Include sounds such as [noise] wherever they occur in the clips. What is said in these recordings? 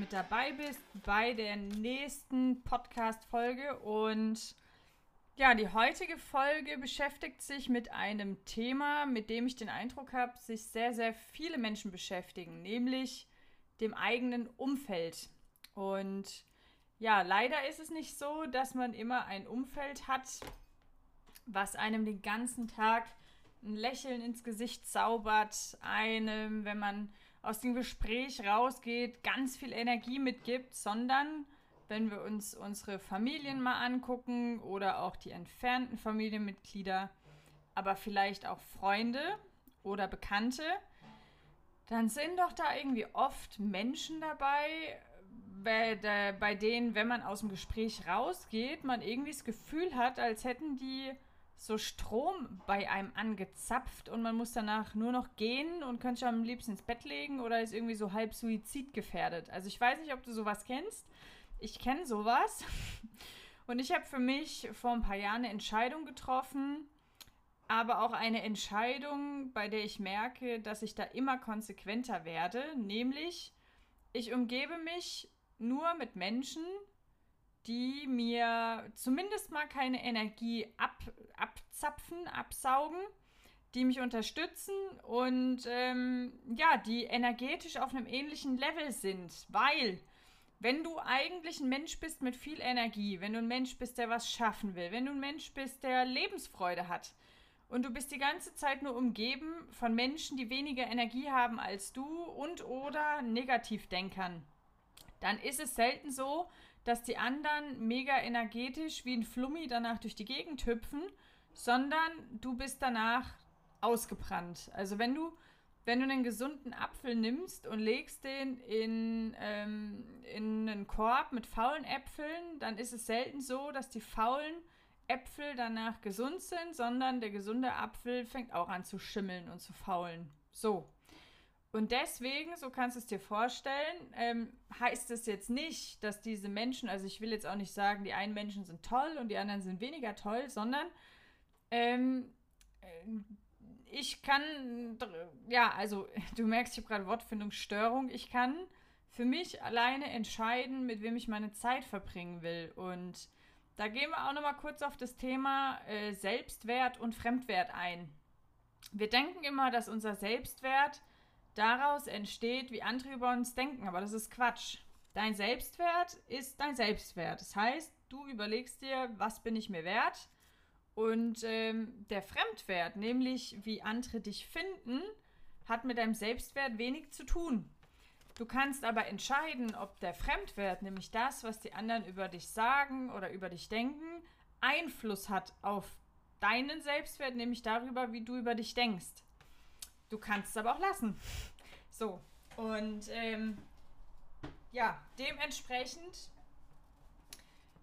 mit dabei bist bei der nächsten Podcast-Folge. Und ja, die heutige Folge beschäftigt sich mit einem Thema, mit dem ich den Eindruck habe, sich sehr, sehr viele Menschen beschäftigen, nämlich dem eigenen Umfeld. Und ja, leider ist es nicht so, dass man immer ein Umfeld hat, was einem den ganzen Tag ein Lächeln ins Gesicht zaubert, einem, wenn man aus dem Gespräch rausgeht, ganz viel Energie mitgibt, sondern wenn wir uns unsere Familien mal angucken oder auch die entfernten Familienmitglieder, aber vielleicht auch Freunde oder Bekannte, dann sind doch da irgendwie oft Menschen dabei, bei, denen, wenn man aus dem Gespräch rausgeht, man irgendwie das Gefühl hat, als hätten die so Strom bei einem angezapft und man muss danach nur noch gehen und könnte sich am liebsten ins Bett legen oder ist irgendwie so halb suizidgefährdet. Also ich weiß nicht, ob du sowas kennst. Ich kenne sowas. [laughs] Und ich habe für mich vor ein paar Jahren eine Entscheidung getroffen, aber auch eine Entscheidung, bei der ich merke, dass ich da immer konsequenter werde, nämlich ich umgebe mich nur mit Menschen, die mir zumindest mal keine Energie ab, abzapfen, absaugen, die mich unterstützen und ähm, ja, die energetisch auf einem ähnlichen Level sind. Weil, wenn du eigentlich ein Mensch bist mit viel Energie, wenn du ein Mensch bist, der was schaffen will, wenn du ein Mensch bist, der Lebensfreude hat und du bist die ganze Zeit nur umgeben von Menschen, die weniger Energie haben als du und oder Negativdenkern, dann ist es selten so, dass die anderen mega energetisch wie ein Flummi danach durch die Gegend hüpfen, sondern du bist danach ausgebrannt. Also wenn du, wenn du einen gesunden Apfel nimmst und legst den in, ähm, in einen Korb mit faulen Äpfeln, dann ist es selten so, dass die faulen Äpfel danach gesund sind, sondern der gesunde Apfel fängt auch an zu schimmeln und zu faulen. So. Und deswegen, so kannst du es dir vorstellen, ähm, heißt es jetzt nicht, dass diese Menschen, also ich will jetzt auch nicht sagen, die einen Menschen sind toll und die anderen sind weniger toll, sondern ähm, äh, ich kann, ja, also [laughs] du merkst, ich habe gerade Wortfindungsstörung, ich kann für mich alleine entscheiden, mit wem ich meine Zeit verbringen will. Und da gehen wir auch nochmal kurz auf das Thema äh, Selbstwert und Fremdwert ein. Wir denken immer, dass unser Selbstwert daraus entsteht, wie andere über uns denken. Aber das ist Quatsch. Dein Selbstwert ist dein Selbstwert. Das heißt, du überlegst dir, was bin ich mir wert? Und ähm, der Fremdwert, nämlich wie andere dich finden, hat mit deinem Selbstwert wenig zu tun. Du kannst aber entscheiden, ob der Fremdwert, nämlich das, was die anderen über dich sagen oder über dich denken, Einfluss hat auf deinen Selbstwert, nämlich darüber, wie du über dich denkst. Du kannst es aber auch lassen. So, und ähm, ja, dementsprechend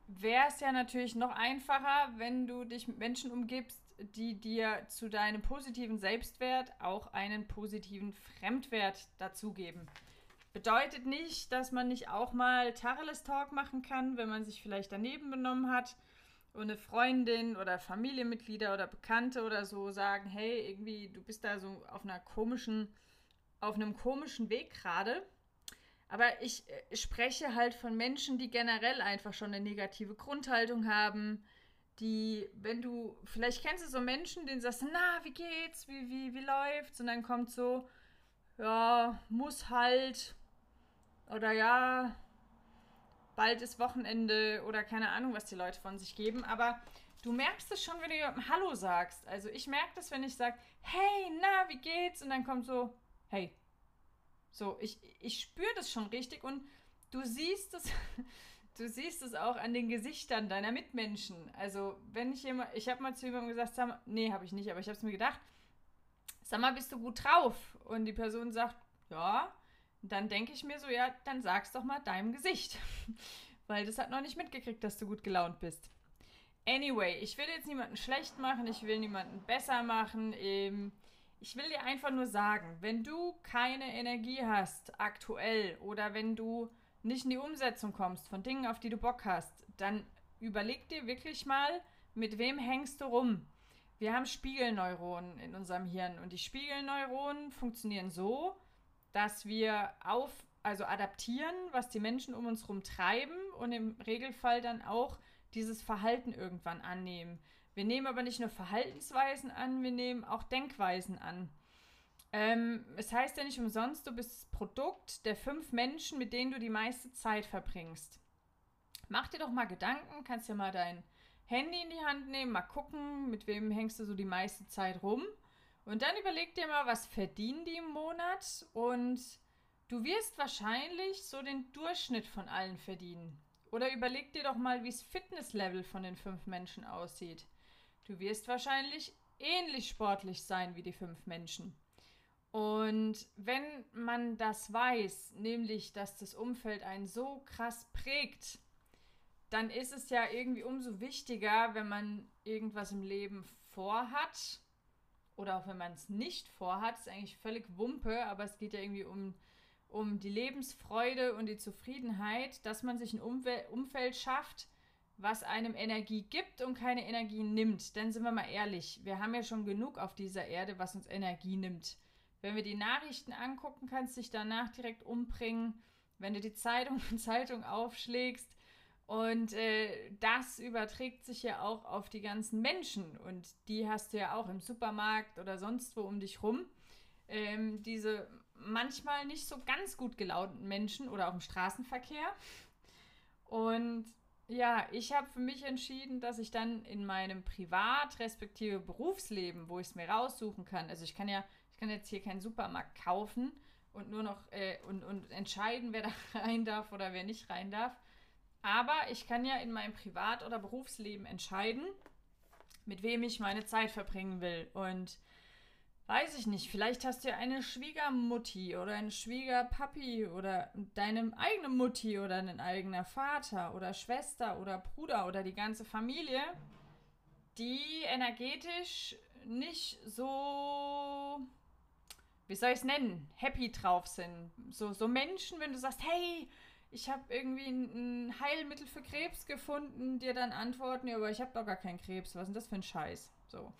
wäre es ja natürlich noch einfacher, wenn du dich mit Menschen umgibst, die dir zu deinem positiven Selbstwert auch einen positiven Fremdwert dazugeben. Bedeutet nicht, dass man nicht auch mal Tacheles Talk machen kann, wenn man sich vielleicht daneben benommen hat und eine Freundin oder Familienmitglieder oder Bekannte oder so sagen, hey, irgendwie, du bist da so auf einer komischen, auf einem komischen Weg gerade. Aber ich äh, spreche halt von Menschen, die generell einfach schon eine negative Grundhaltung haben, die, wenn du, vielleicht kennst du so Menschen, denen sagst, na, wie geht's, wie, wie, wie läuft's? Und dann kommt so, ja, muss halt, oder ja, bald ist Wochenende oder keine Ahnung, was die Leute von sich geben. Aber du merkst es schon, wenn du jemandem Hallo sagst. Also ich merke das, wenn ich sage, hey, na, wie geht's? Und dann kommt so, hey. So, ich, ich spüre das schon richtig und du siehst es, [laughs] du siehst es auch an den Gesichtern deiner Mitmenschen. Also, wenn ich jemand, ich habe mal zu jemandem gesagt, sag mal, nee, habe ich nicht, aber ich habe es mir gedacht, sag mal, bist du gut drauf? Und die Person sagt, ja dann denke ich mir so, ja, dann sag's doch mal deinem Gesicht. [laughs] Weil das hat noch nicht mitgekriegt, dass du gut gelaunt bist. Anyway, ich will jetzt niemanden schlecht machen, ich will niemanden besser machen. Ähm, ich will dir einfach nur sagen, wenn du keine Energie hast aktuell oder wenn du nicht in die Umsetzung kommst von Dingen, auf die du Bock hast, dann überleg dir wirklich mal, mit wem hängst du rum. Wir haben Spiegelneuronen in unserem Hirn und die Spiegelneuronen funktionieren so, dass wir auf, also adaptieren, was die Menschen um uns herum treiben und im Regelfall dann auch dieses Verhalten irgendwann annehmen. Wir nehmen aber nicht nur Verhaltensweisen an, wir nehmen auch Denkweisen an. Ähm, es heißt ja nicht umsonst, du bist Produkt der fünf Menschen, mit denen du die meiste Zeit verbringst. Mach dir doch mal Gedanken, kannst ja mal dein Handy in die Hand nehmen, mal gucken, mit wem hängst du so die meiste Zeit rum. Und dann überleg dir mal, was verdienen die im Monat und du wirst wahrscheinlich so den Durchschnitt von allen verdienen. Oder überleg dir doch mal, wie das Fitnesslevel von den fünf Menschen aussieht. Du wirst wahrscheinlich ähnlich sportlich sein wie die fünf Menschen. Und wenn man das weiß, nämlich dass das Umfeld einen so krass prägt, dann ist es ja irgendwie umso wichtiger, wenn man irgendwas im Leben vorhat oder auch wenn man es nicht vorhat, ist eigentlich völlig Wumpe, aber es geht ja irgendwie um, um die Lebensfreude und die Zufriedenheit, dass man sich ein Umwel Umfeld schafft, was einem Energie gibt und keine Energie nimmt. Denn sind wir mal ehrlich, wir haben ja schon genug auf dieser Erde, was uns Energie nimmt. Wenn wir die Nachrichten angucken, kannst du dich danach direkt umbringen. Wenn du die Zeitung und [laughs] Zeitung aufschlägst, und äh, das überträgt sich ja auch auf die ganzen Menschen. Und die hast du ja auch im Supermarkt oder sonst wo um dich rum. Ähm, diese manchmal nicht so ganz gut gelaunten Menschen oder auch im Straßenverkehr. Und ja, ich habe für mich entschieden, dass ich dann in meinem Privat- respektive Berufsleben, wo ich es mir raussuchen kann, also ich kann ja, ich kann jetzt hier keinen Supermarkt kaufen und nur noch äh, und, und entscheiden, wer da [laughs] rein darf oder wer nicht rein darf. Aber ich kann ja in meinem Privat- oder Berufsleben entscheiden, mit wem ich meine Zeit verbringen will. Und weiß ich nicht, vielleicht hast du ja eine Schwiegermutti oder einen Schwiegerpapi oder deine eigene Mutti oder ein eigener Vater oder Schwester oder Bruder oder die ganze Familie, die energetisch nicht so, wie soll ich es nennen, happy drauf sind. So, so Menschen, wenn du sagst, hey, ich habe irgendwie ein, ein, Heilmittel für Krebs gefunden, dir dann antworten, ja, aber ich habe doch gar keinen Krebs. Was ist denn das für ein Scheiß? So.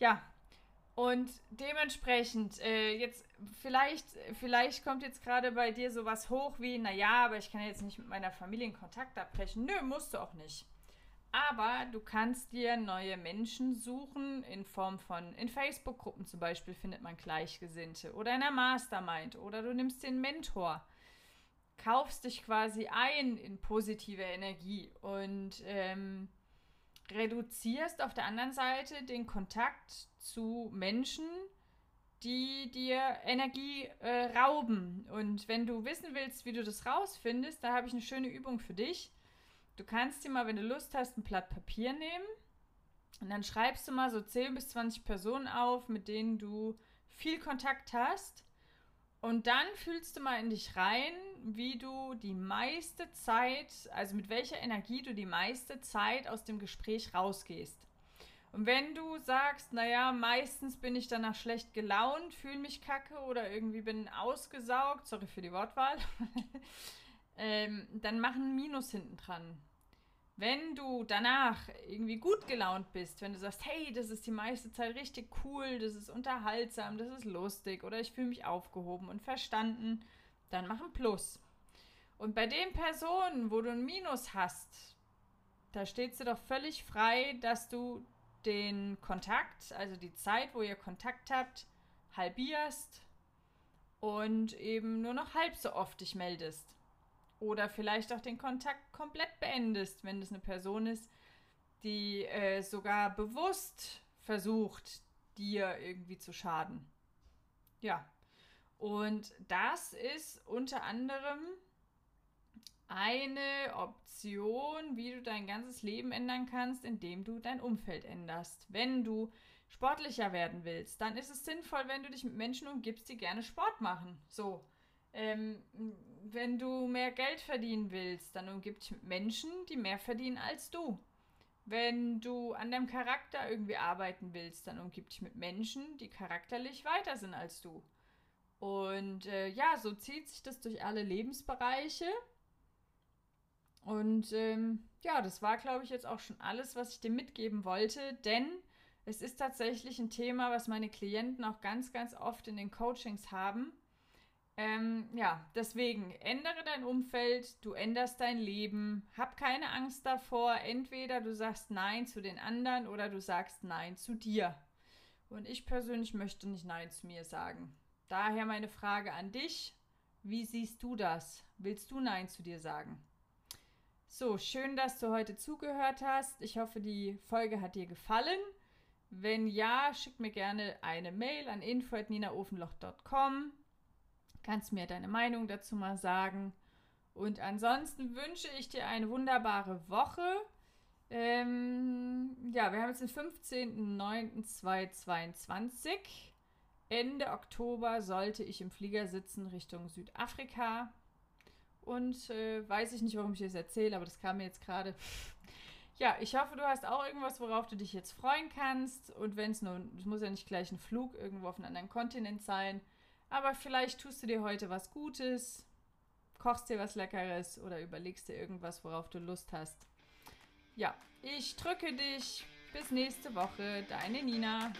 Ja. Und dementsprechend, äh, jetzt, vielleicht, vielleicht kommt jetzt gerade bei dir sowas hoch wie, naja, aber ich kann jetzt nicht mit meiner Familie in Kontakt abbrechen. Nö, musst du auch nicht. Aber du kannst dir neue Menschen suchen in Form von, in Facebook-Gruppen zum Beispiel findet man Gleichgesinnte oder in einer Mastermind oder du nimmst den Mentor kaufst dich quasi ein in positive Energie und ähm, reduzierst auf der anderen Seite den Kontakt zu Menschen, die dir Energie äh, rauben. Und wenn du wissen willst, wie du das rausfindest, da habe ich eine schöne Übung für dich. Du kannst dir mal, wenn du Lust hast, ein Blatt Papier nehmen und dann schreibst du mal so 10 bis 20 Personen auf, mit denen du viel Kontakt hast und dann fühlst du mal in dich rein, wie du die meiste Zeit, also mit welcher Energie du die meiste Zeit aus dem Gespräch rausgehst. Und wenn du sagst, naja, meistens bin ich danach schlecht gelaunt, fühle mich kacke oder irgendwie bin ausgesaugt, sorry für die Wortwahl, [laughs] ähm, dann mach ein Minus hinten dran. Wenn du danach irgendwie gut gelaunt bist, wenn du sagst, hey, das ist die meiste Zeit richtig cool, das ist unterhaltsam, das ist lustig oder ich fühle mich aufgehoben und verstanden, dann mach ein Plus. Und bei den Personen, wo du ein Minus hast, da steht du doch völlig frei, dass du den Kontakt, also die Zeit, wo ihr Kontakt habt, halbierst und eben nur noch halb so oft dich meldest. Oder vielleicht auch den Kontakt komplett beendest, wenn es eine Person ist, die äh, sogar bewusst versucht, dir irgendwie zu schaden. Ja. Und das ist unter anderem eine Option, wie du dein ganzes Leben ändern kannst, indem du dein Umfeld änderst. Wenn du sportlicher werden willst, dann ist es sinnvoll, wenn du dich mit Menschen umgibst, die gerne Sport machen. So. Ähm, wenn du mehr Geld verdienen willst, dann umgib dich mit Menschen, die mehr verdienen als du. Wenn du an deinem Charakter irgendwie arbeiten willst, dann umgib dich mit Menschen, die charakterlich weiter sind als du. Und äh, ja, so zieht sich das durch alle Lebensbereiche. Und ähm, ja, das war, glaube ich, jetzt auch schon alles, was ich dir mitgeben wollte, denn es ist tatsächlich ein Thema, was meine Klienten auch ganz, ganz oft in den Coachings haben Ähm, ja, deswegen ändere dein Umfeld, du änderst dein Leben, hab keine Angst davor. Entweder du sagst Nein zu den anderen oder du sagst Nein zu dir. Und ich persönlich möchte nicht Nein zu mir sagen. Daher meine Frage an dich. Wie siehst du das? Willst du Nein zu dir sagen? So, schön, dass du heute zugehört hast. Ich hoffe, die Folge hat dir gefallen. Wenn ja, schick mir gerne eine Mail an info.ninaofenloch.com. Kannst mir deine Meinung dazu mal sagen. Und ansonsten wünsche ich dir eine wunderbare Woche. Ähm, ja, wir haben jetzt den 15.09.2022. Ende Oktober sollte ich im Flieger sitzen Richtung Südafrika. Und äh, weiß ich nicht, warum ich das erzähle, aber das kam mir jetzt gerade. [laughs] Ja, ich hoffe, du hast auch irgendwas, worauf du dich jetzt freuen kannst. Und wenn es nur, es muss ja nicht gleich ein Flug irgendwo auf einen anderen Kontinent sein, aber vielleicht tust du dir heute was Gutes, kochst dir was Leckeres oder überlegst dir irgendwas, worauf du Lust hast. Ja, ich drücke dich. Bis nächste Woche. Deine Nina.